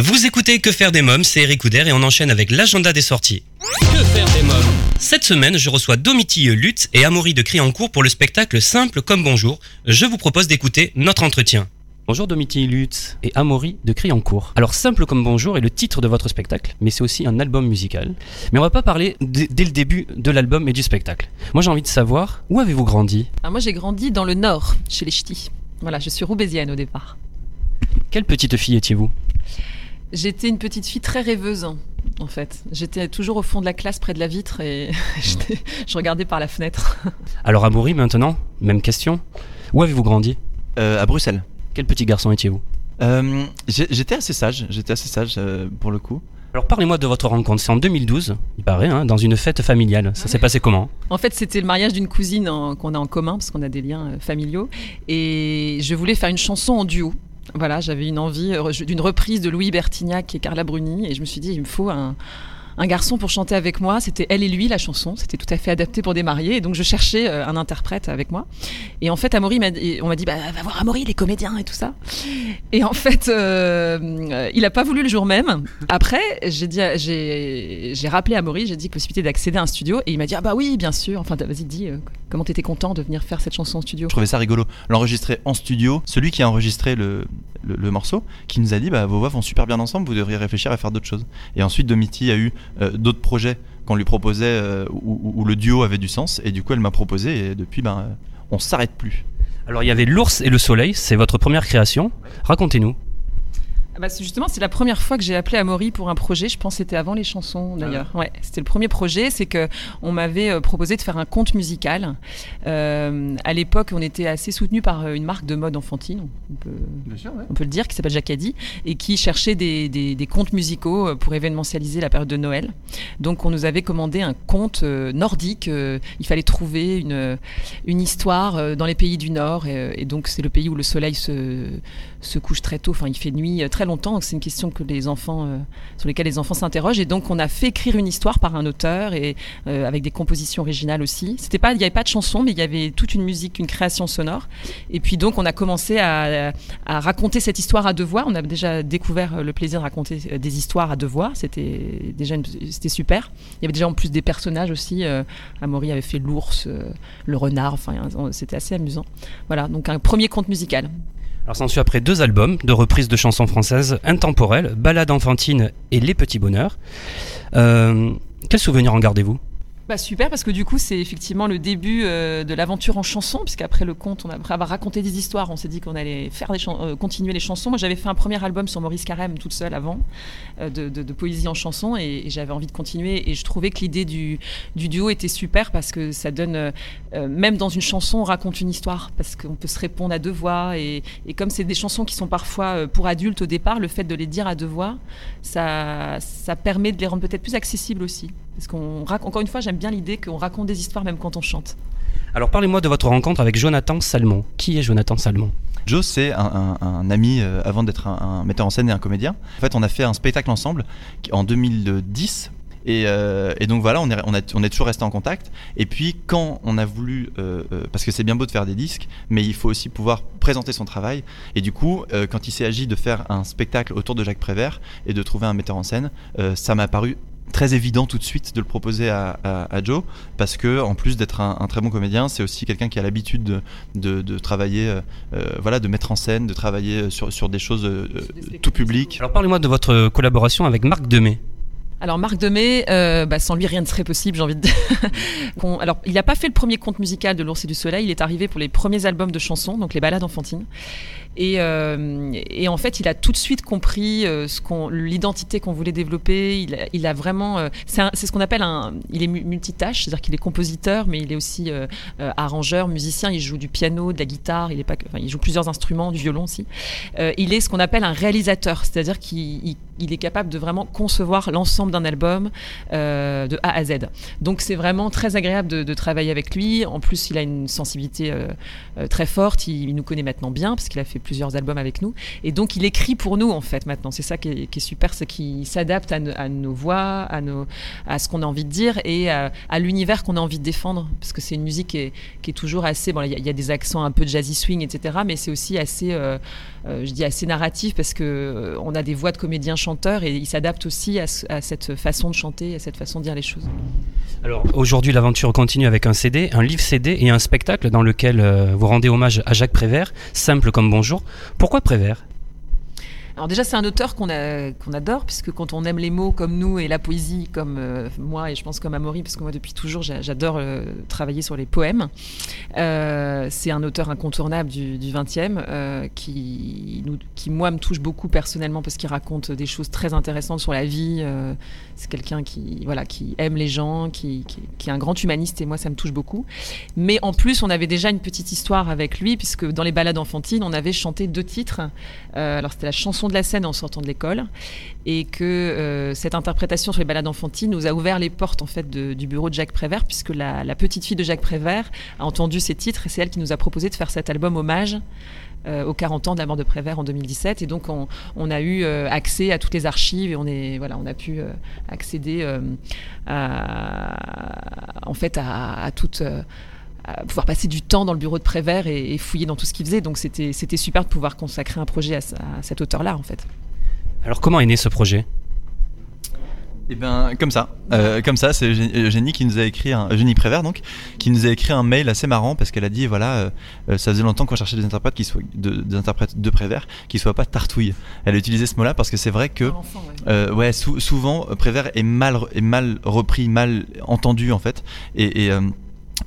Vous écoutez Que faire des mômes, c'est Eric Couder et on enchaîne avec l'agenda des sorties. Que faire des mômes Cette semaine, je reçois Domitille Lutz et Amaury de Criancourt pour le spectacle Simple comme bonjour. Je vous propose d'écouter notre entretien. Bonjour Domitille Lutz et Amaury de Criancourt. Alors Simple comme bonjour est le titre de votre spectacle, mais c'est aussi un album musical. Mais on va pas parler dès le début de l'album et du spectacle. Moi j'ai envie de savoir, où avez-vous grandi? Alors moi j'ai grandi dans le nord, chez les ch'tis. Voilà, je suis roubaisienne au départ. Quelle petite fille étiez-vous? J'étais une petite fille très rêveuse, en fait. J'étais toujours au fond de la classe, près de la vitre, et je regardais par la fenêtre. Alors Amaury maintenant, même question. Où avez-vous grandi? Euh, à Bruxelles. Quel petit garçon étiez-vous? Euh, j'étais assez sage, j'étais assez sage euh, pour le coup. Alors parlez-moi de votre rencontre, c'est en 2012, il paraît, hein, dans une fête familiale. Ça s'est passé comment? En fait, c'était le mariage d'une cousine en- qu'on a en commun, parce qu'on a des liens euh, familiaux. Et je voulais faire une chanson en duo. Voilà, j'avais une envie euh, d'une reprise de Louis Bertignac et Carla Bruni. Et je me suis dit, il me faut un, garçon pour chanter avec moi. C'était elle et lui, la chanson. C'était tout à fait adapté pour des mariés. Et donc, je cherchais euh, un interprète avec moi. Et en fait, Amaury m'a on m'a dit, bah, va voir Amaury, il est comédien et tout ça. Et en fait, euh, il n'a pas voulu le jour même. Après, j'ai j'ai rappelé à Amaury, j'ai dit possibilité d'accéder à un studio. Et il m'a dit, ah bah oui, bien sûr. Enfin, vas-y, dis, euh, comment t'étais content de venir faire cette chanson en studio Je trouvais ça rigolo. L'enregistrer en studio, celui qui a enregistré le, le, le morceau, qui nous a dit bah, vos voix vont super bien ensemble, vous devriez réfléchir à faire d'autres choses. Et ensuite, Domiti a eu euh, d'autres projets qu'on lui proposait euh, où, où- où le duo avait du sens. Et du coup, elle m'a proposé. Et depuis, ben, euh, on s'arrête plus. Alors il y avait l'ours et le soleil, c'est votre première création. Racontez-nous. Ah bah, c'est justement, c'est la première fois que j'ai appelé Amaury pour un projet. Je pense que c'était avant les chansons d'ailleurs. Ouais, c'était le premier projet. C'est que on m'avait euh, proposé de faire un conte musical. Euh, à l'époque, on était assez soutenu par euh, une marque de mode enfantine, on peut, on peut le dire, qui s'appelle Jacadi et qui cherchait des, des, des contes musicaux pour événementialiser la période de Noël. Donc, on nous avait commandé un conte nordique. il fallait trouver une, une histoire dans les pays du Nord. Et, et donc, c'est le pays où le soleil se, se couche très tôt. Enfin, il fait nuit très longtemps. C'est une question que les enfants, euh, sur lesquelles les enfants s'interrogent. Et donc, on a fait écrire une histoire par un auteur et euh, avec des compositions originales aussi. C'était pas, il n'y avait pas de chanson, mais il y avait toute une musique, une création sonore. Et puis donc, on a commencé à, raconter cette histoire à deux voix. On a déjà découvert euh, le plaisir de raconter des histoires à deux voix. C'était déjà, c'était super. Il y avait déjà en plus des personnages aussi. Amaury avait fait l'ours, le renard. Enfin, c'était assez amusant. Voilà, donc un premier conte musical. Alors s'en suit après deux albums de reprises de chansons françaises intemporelles, Ballade enfantine et Les Petits Bonheurs. Euh, quel souvenir en gardez-vous? Bah super parce que du coup c'est effectivement le début euh, de l'aventure en chanson puisqu'après le conte on a, après avoir raconté des histoires on s'est dit qu'on allait faire des euh, continuer les chansons. Moi j'avais fait un premier album sur Maurice Carême toute seule avant euh, de, poésie en chanson et, j'avais envie de continuer et je trouvais que l'idée du, du duo était super parce que ça donne même dans une chanson on raconte une histoire parce qu'on peut se répondre à deux voix et, comme c'est des chansons qui sont parfois pour adultes au départ le fait de les dire à deux voix ça permet de les rendre peut-être plus accessibles aussi parce qu'on rac- encore une fois, j'aime bien l'idée qu'on raconte des histoires même quand on chante. Alors parlez-moi de votre rencontre avec Jonathan Salmon. Qui est Jonathan Salmon? Joe, c'est un, un- un ami euh, avant d'être un, un metteur en scène et un comédien. En fait, on a fait un spectacle ensemble en 2010. Et, euh, et donc voilà, on est, on, a- on est toujours resté en contact. Et puis quand on a voulu, euh, euh, parce que c'est bien beau de faire des disques, mais il faut aussi pouvoir présenter son travail. Et du coup, euh, quand il s'est agi de faire un spectacle autour de Jacques Prévert et de trouver un metteur en scène, euh, ça m'a paru très évident tout de suite de le proposer à, à- à Joe parce que en plus d'être un, un très bon comédien c'est aussi quelqu'un qui a l'habitude de, de- de travailler euh, euh, voilà de mettre en scène de travailler sur, sur des choses euh, euh, tout public Alors parlez-moi de votre collaboration avec Marc Demey. Alors Marc Demey, euh, bah, sans lui rien ne serait possible, j'ai envie de dire. Alors il n'a pas fait le premier conte musical de l'Ours et du Soleil, il est arrivé pour les premiers albums de chansons, donc les ballades enfantines. Et, euh, et en fait, il a tout de suite compris euh, l'identité qu'on voulait développer. Il vraiment, euh, c'est, ce qu'on appelle un, il est mu- multitâche, c'est-à-dire qu'il est compositeur, mais il est aussi arrangeur, musicien. Il joue du piano, de la guitare, il joue plusieurs instruments, du violon aussi. Il est ce qu'on appelle un réalisateur, c'est-à-dire qu'il il- il est capable de vraiment concevoir l'ensemble d'un album de A à Z. Donc c'est vraiment très agréable de, travailler avec lui. En plus, il a une sensibilité très forte. Il, il nous connaît maintenant bien parce qu'il a fait plusieurs albums avec nous. Et donc, il écrit pour nous, en fait, maintenant. C'est ça qui est, super, c'est qu'il s'adapte à, nos voix, à, nos, à ce qu'on a envie de dire et à, l'univers qu'on a envie de défendre. Parce que c'est une musique qui est, toujours assez. Bon, il y, a des accents un peu jazzy swing, etc. Mais c'est aussi assez, euh, euh, je dis assez narratif parce que euh, on a des voix de comédiens chanteurs et il s'adapte aussi à cette façon de chanter, à cette façon de dire les choses. Alors aujourd'hui, l'aventure continue avec un CD, un livre CD et un spectacle dans lequel vous rendez hommage à Jacques Prévert, simple comme bonjour. Pourquoi Prévert? Alors déjà, c'est un auteur qu'on adore, puisque quand on aime les mots comme nous et la poésie comme euh, moi, et je pense comme Amaury, parce que moi depuis toujours, j'adore euh, travailler sur les poèmes, euh, c'est un auteur incontournable du, du 20e, qui, nous, qui moi me touche beaucoup personnellement, parce qu'il raconte des choses très intéressantes sur la vie. c'est quelqu'un qui, voilà, qui aime les gens, qui, qui, qui, est un grand humaniste, et moi ça me touche beaucoup. Mais en plus, on avait déjà une petite histoire avec lui, puisque dans les balades enfantines, on avait chanté deux titres. alors c'était la chanson de la scène en sortant de l'école et que euh, cette interprétation sur les balades enfantines nous a ouvert les portes en fait du bureau de Jacques Prévert puisque la, petite fille de Jacques Prévert a entendu ces titres et c'est elle qui nous a proposé de faire cet album hommage euh, aux 40 ans de la mort de Prévert en 2017 et donc on, a eu euh, accès à toutes les archives et on est voilà on a pu accéder à, en fait à, à toute pouvoir passer du temps dans le bureau de Prévert et, fouiller dans tout ce qu'il faisait. Donc c'était super de pouvoir consacrer un projet à, cet auteur-là, en fait. Alors comment est né ce projet? Eh bien, comme ça, euh, comme ça, c'est Eugénie qui nous a écrit un Eugénie Prévert donc, qui nous a écrit un mail assez marrant parce qu'elle a dit voilà, euh, euh, ça faisait longtemps qu'on cherchait des interprètes qui soient de, des interprètes de Prévert qui soient pas tartouilles. Elle a utilisé ce mot-là parce que c'est vrai que ouais, souvent Prévert est mal est mal repris, mal entendu en fait, et, et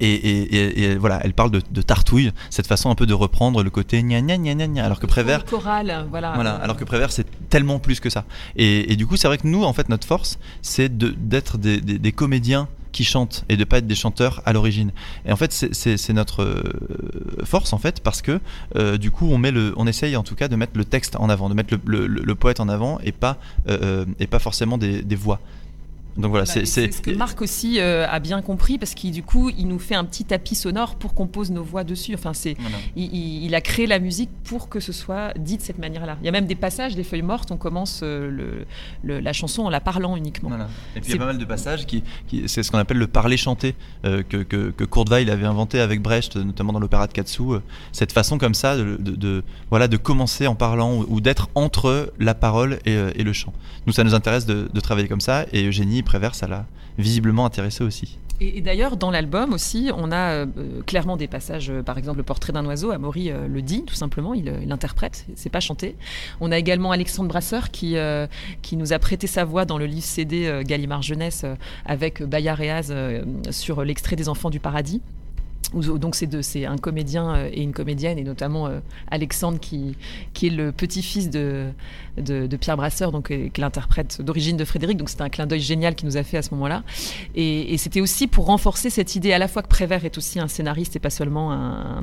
et, voilà, elle parle de, tartouille, cette façon un peu de reprendre le côté gna gna gna gna, alors que Prévert, choral, voilà. voilà, alors que Prévert c'est tellement plus que ça. Et, du coup, c'est vrai que nous, en fait, notre force, c'est d'être des, comédiens qui chantent et de pas être des chanteurs à l'origine. Et en fait, c'est notre euh, force en fait parce que euh, du coup, on met le, on essaye en tout cas de mettre le texte en avant, de mettre le, poète en avant et pas euh, et pas forcément des, des voix. Donc voilà, bah, c'est ce que Marc aussi euh, a bien compris parce qu'il du coup il nous fait un petit tapis sonore pour qu'on pose nos voix dessus. Enfin c'est, il, a créé la musique pour que ce soit dit de cette manière-là. Il y a même des passages, des feuilles mortes, on commence euh, le, la chanson en la parlant uniquement. Et puis il y a pas mal de passages qui, c'est ce qu'on appelle le parler chanté euh, que, que, que Weill avait inventé avec Brecht, notamment dans l'opéra de Katsu. cette façon comme ça de, voilà de commencer en parlant ou, d'être entre la parole et, et, le chant. Nous ça nous intéresse de, travailler comme ça et Eugénie Prévert, ça l'a visiblement intéressé aussi. Et, d'ailleurs, dans l'album aussi, on a euh, clairement des passages, euh, par exemple, le portrait d'un oiseau, Amaury euh, le dit, tout simplement, il l'interprète, c'est pas chanté. On a également Alexandre Brasseur qui, qui nous a prêté sa voix dans le livre CD Gallimard Jeunesse avec Bayard et sur l'extrait des Enfants du Paradis donc c'est un comédien euh, et une comédienne et notamment euh, Alexandre qui, est le petit-fils de, Pierre Brasseur donc euh, qui l'interprète d'origine de Frédéric. Donc c'était un clin d'œil génial qu'il nous a fait à ce moment-là. Et, c'était aussi pour renforcer cette idée à la fois que Prévert est aussi un scénariste et pas seulement un,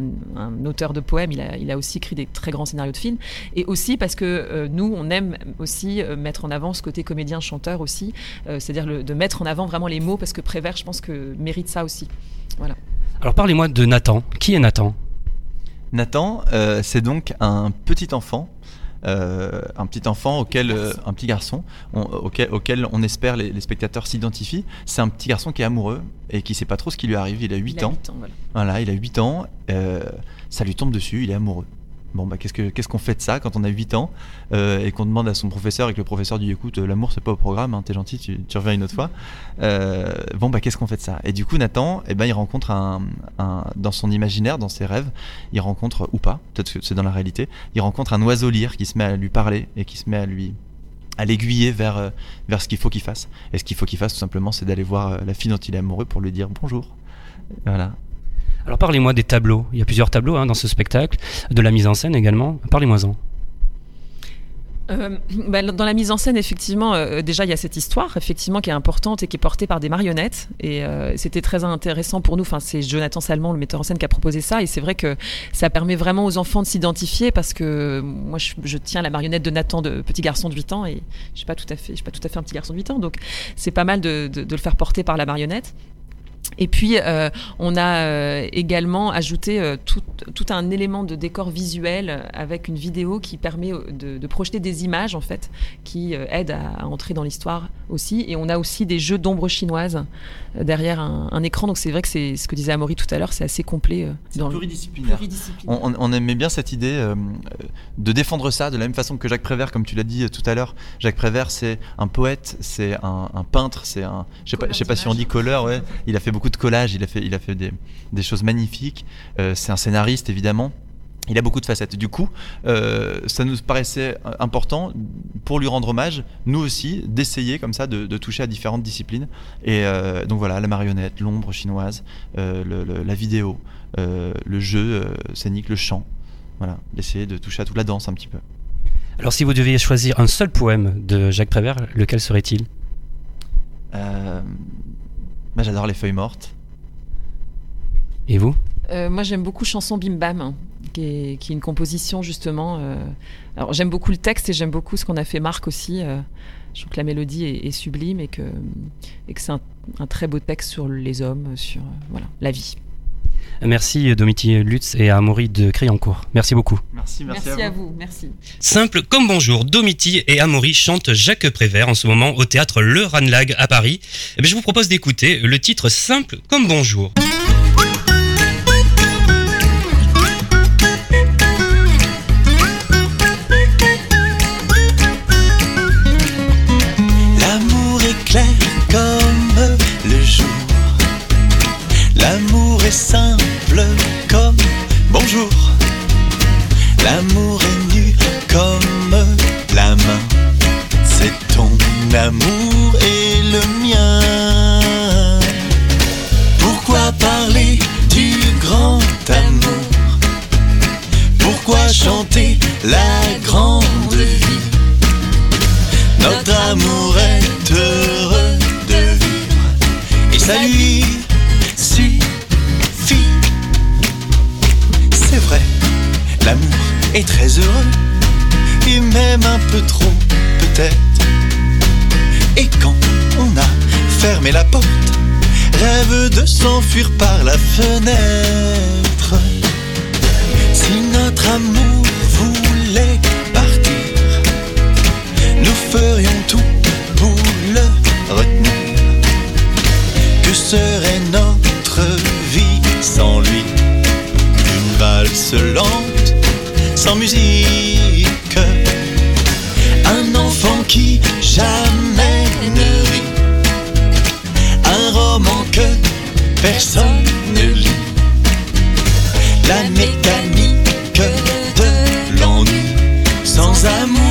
auteur de poèmes. Il a, il a aussi écrit des très grands scénarios de films. Et aussi parce que nous on aime aussi mettre en avant ce côté comédien chanteur aussi c'est-à-dire de mettre en avant vraiment les mots parce que Prévert je pense que mérite ça aussi. Voilà alors parlez-moi de Nathan. Qui est Nathan? Nathan, euh, c'est donc un petit enfant. Euh, un petit enfant auquel euh, un petit garçon auquel, on espère les, spectateurs s'identifient c'est un petit garçon qui est amoureux et qui sait pas trop ce qui lui arrive il a 8 ans, voilà. il a 8 ans ça lui tombe dessus il est amoureux Bon, bah, qu'est-ce qu'on fait de ça quand on a 8 ans euh, et qu'on demande à son professeur et que le professeur dit écoute, l'amour c'est pas au programme, hein, t'es gentil, tu, reviens une autre fois. Euh, bon, bah, qu'est-ce qu'on fait de ça? Et du coup, Nathan, eh ben, il rencontre un, dans son imaginaire, dans ses rêves, il rencontre, ou pas, peut-être que c'est dans la réalité, il rencontre un oiseau lyre qui se met à lui parler et qui se met à lui à l'aiguiller vers, euh, vers ce qu'il faut qu'il fasse. Et ce qu'il faut qu'il fasse, tout simplement, c'est d'aller voir la fille dont il est amoureux pour lui dire bonjour. Voilà. Alors parlez-moi des tableaux. Il y a plusieurs tableaux hein, dans ce spectacle, de la mise en scène également. Parlez-moi-en. Euh, bah, dans la mise en scène, effectivement, euh, déjà il y a cette histoire, effectivement, qui est importante et qui est portée par des marionnettes. Et euh, c'était très intéressant pour nous. Enfin, c'est Jonathan Salmon, le metteur en scène, qui a proposé ça. Et c'est vrai que ça permet vraiment aux enfants de s'identifier parce que moi, je, tiens la marionnette de Nathan, de petit garçon de 8 ans, et je suis pas tout à fait, je suis pas tout à fait un petit garçon de 8 ans. Donc, c'est pas mal de, de le faire porter par la marionnette. Et puis, euh, on a euh, également ajouté euh, tout, tout, un élément de décor visuel avec une vidéo qui permet de, de projeter des images, en fait, qui aident à, à, entrer dans l'histoire aussi. Et on a aussi des jeux d'ombre chinoise derrière un, un écran. Donc, c'est vrai que c'est ce que disait Amaury tout à l'heure, c'est assez complet. dans pluridisciplinaire. pluridisciplinaire. On, on, aimait bien cette idée de défendre ça de la même façon que Jacques Prévert, comme tu l'as dit tout à l'heure. Jacques Prévert, c'est un poète, c'est un, un, peintre, c'est un. Je sais pas, sais pas si on dit colleur, ouais. Il a fait beaucoup de collage, il a fait, il a fait des, des choses magnifiques. Euh, c'est un scénariste évidemment. Il a beaucoup de facettes. Du coup, euh, ça nous paraissait important pour lui rendre hommage, nous aussi, d'essayer comme ça de, de, toucher à différentes disciplines. Et euh, donc voilà, la marionnette, l'ombre chinoise, euh, le, le, la vidéo, le jeu scénique, le chant. Voilà, d'essayer de toucher à toute la danse un petit peu. Alors, si vous deviez choisir un seul poème de Jacques Prévert, lequel serait-il? Moi, j'adore les feuilles mortes. Et vous? Euh, Moi, j'aime beaucoup Chanson Bim Bam, hein, qui, est, qui, est, une composition justement. Euh... Alors, j'aime beaucoup le texte et j'aime beaucoup ce qu'on a fait Marc aussi. Euh... Je trouve que la mélodie est, est sublime et que, et que c'est un, un, très beau texte sur les hommes, sur euh, voilà, la vie. Merci Domiti Lutz et à Amaury de Criancourt. Merci beaucoup. Merci, merci, merci à, vous. à, vous. Merci. Simple comme bonjour, Domiti et Amaury chantent Jacques Prévert en ce moment au théâtre Le Ranlag à Paris. Et bien, je vous propose d'écouter le titre Simple comme bonjour. L'amour est clair comme le jour. L'amour est simple trop peut-être. Et quand on a fermé la porte, rêve de s'enfuir par la fenêtre. Si notre amour voulait partir, nous ferions tout sans amour,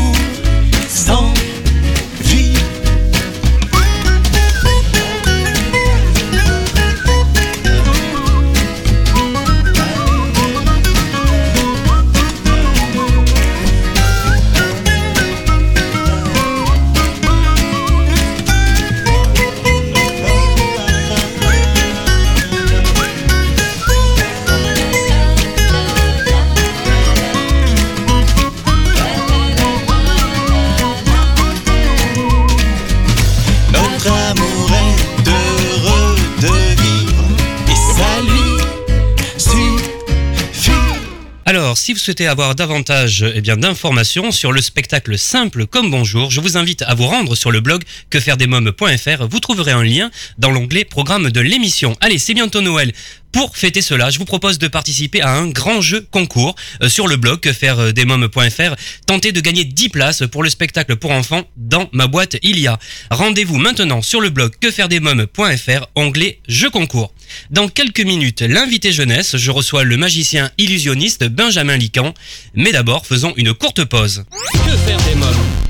si vous souhaitez avoir davantage eh d'informations sur le spectacle simple comme bonjour, je vous invite à vous rendre sur le blog quefairedesmoms.fr. Vous trouverez un lien dans l'onglet programme de l'émission. Allez, c'est bientôt Noël. Pour fêter cela, je vous propose de participer à un grand jeu concours euh, sur le blog quefairedesmoms.fr. Tentez de gagner 10 places pour le spectacle pour enfants dans ma boîte il y a. Rendez-vous maintenant sur le blog quefairedesmoms.fr, onglet jeu concours. Dans quelques minutes, l'invité jeunesse, je reçois le magicien illusionniste Benjamin Lican. Mais d'abord, faisons une courte pause. Que faire des mômes?